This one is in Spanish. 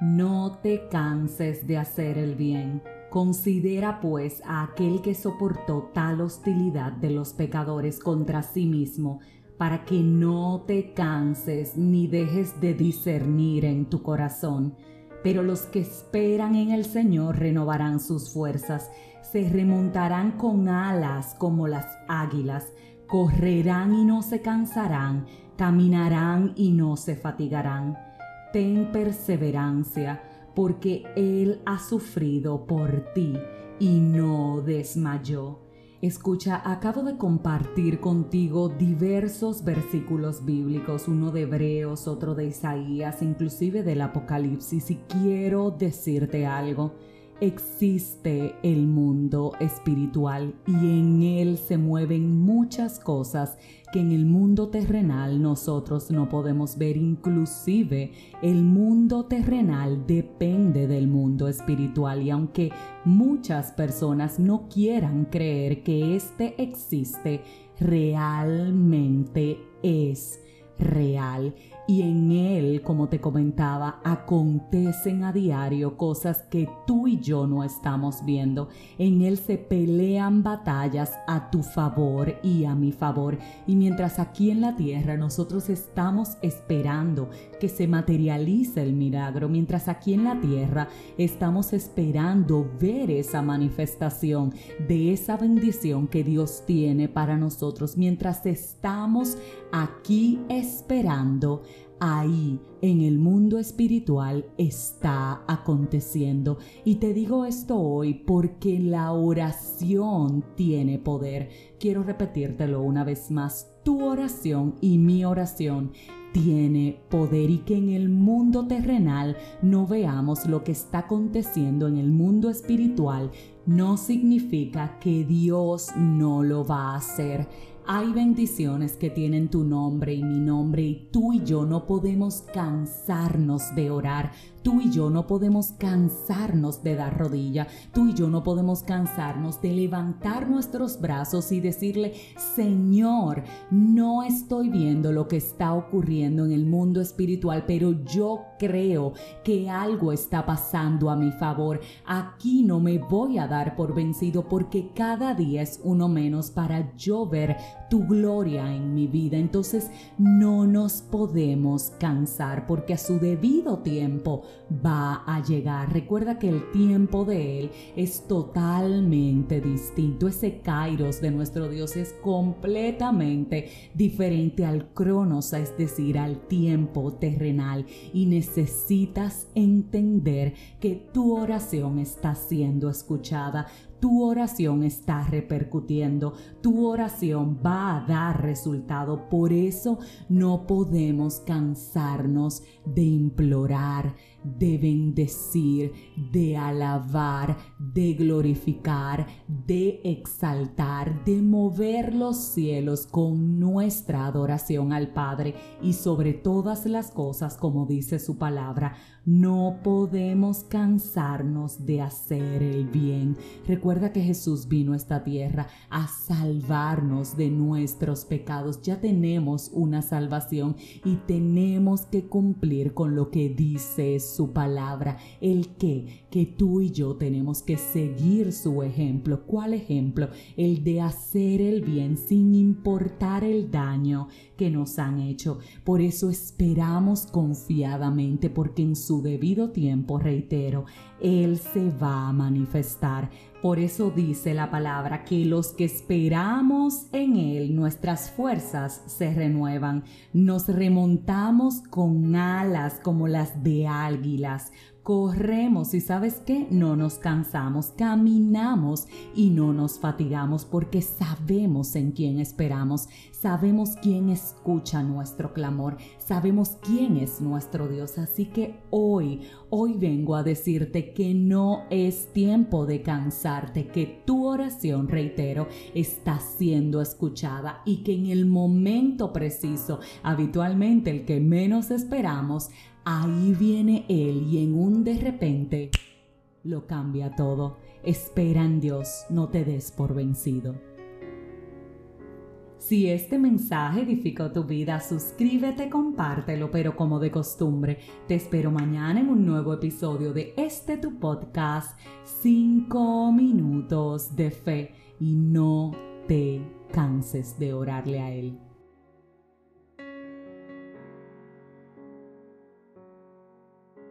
No te canses de hacer el bien. Considera pues a aquel que soportó tal hostilidad de los pecadores contra sí mismo, para que no te canses ni dejes de discernir en tu corazón. Pero los que esperan en el Señor renovarán sus fuerzas, se remontarán con alas como las águilas, correrán y no se cansarán, caminarán y no se fatigarán ten perseverancia, porque Él ha sufrido por ti y no desmayó. Escucha, acabo de compartir contigo diversos versículos bíblicos, uno de Hebreos, otro de Isaías, inclusive del Apocalipsis, y quiero decirte algo existe el mundo espiritual y en él se mueven muchas cosas que en el mundo terrenal nosotros no podemos ver. Inclusive el mundo terrenal depende del mundo espiritual y aunque muchas personas no quieran creer que éste existe, realmente es real y en él, como te comentaba, acontecen a diario cosas que tú y yo no estamos viendo. En él se pelean batallas a tu favor y a mi favor. Y mientras aquí en la tierra nosotros estamos esperando que se materialice el milagro, mientras aquí en la tierra estamos esperando ver esa manifestación de esa bendición que Dios tiene para nosotros, mientras estamos aquí esperando, ahí en el mundo espiritual está aconteciendo. Y te digo esto hoy porque la oración tiene poder. Quiero repetírtelo una vez más. Tu oración y mi oración tiene poder y que en el mundo terrenal no veamos lo que está aconteciendo en el mundo espiritual no significa que Dios no lo va a hacer. Hay bendiciones que tienen tu nombre y mi nombre y tú y yo no podemos cansarnos de orar. Tú y yo no podemos cansarnos de dar rodilla. Tú y yo no podemos cansarnos de levantar nuestros brazos y decirle, Señor, no estoy viendo lo que está ocurriendo en el mundo espiritual, pero yo creo que algo está pasando a mi favor. Aquí no me voy a dar por vencido porque cada día es uno menos para yo ver tu gloria en mi vida. Entonces no nos podemos cansar porque a su debido tiempo va a llegar. Recuerda que el tiempo de Él es totalmente distinto. Ese kairos de nuestro Dios es completamente diferente al cronos, es decir, al tiempo terrenal. Y necesitas entender que tu oración está siendo escuchada tu oración está repercutiendo, tu oración va a dar resultado. Por eso no podemos cansarnos de implorar, de bendecir, de alabar, de glorificar, de exaltar, de mover los cielos con nuestra adoración al Padre y sobre todas las cosas, como dice su palabra, no podemos cansarnos de hacer el bien. Que Jesús vino a esta tierra a salvarnos de nuestros pecados. Ya tenemos una salvación y tenemos que cumplir con lo que dice su palabra. El que, que tú y yo tenemos que seguir su ejemplo. ¿Cuál ejemplo? El de hacer el bien sin importar el daño que nos han hecho. Por eso esperamos confiadamente porque en su debido tiempo, reitero, Él se va a manifestar. Por eso dice la palabra que los que esperamos en Él, nuestras fuerzas se renuevan. Nos remontamos con alas como las de águilas corremos y sabes qué, no nos cansamos, caminamos y no nos fatigamos porque sabemos en quién esperamos, sabemos quién escucha nuestro clamor, sabemos quién es nuestro Dios. Así que hoy, hoy vengo a decirte que no es tiempo de cansarte, que tu oración, reitero, está siendo escuchada y que en el momento preciso, habitualmente el que menos esperamos, Ahí viene Él y en un de repente lo cambia todo. Espera en Dios, no te des por vencido. Si este mensaje edificó tu vida, suscríbete, compártelo, pero como de costumbre, te espero mañana en un nuevo episodio de este tu podcast, 5 minutos de fe, y no te canses de orarle a Él.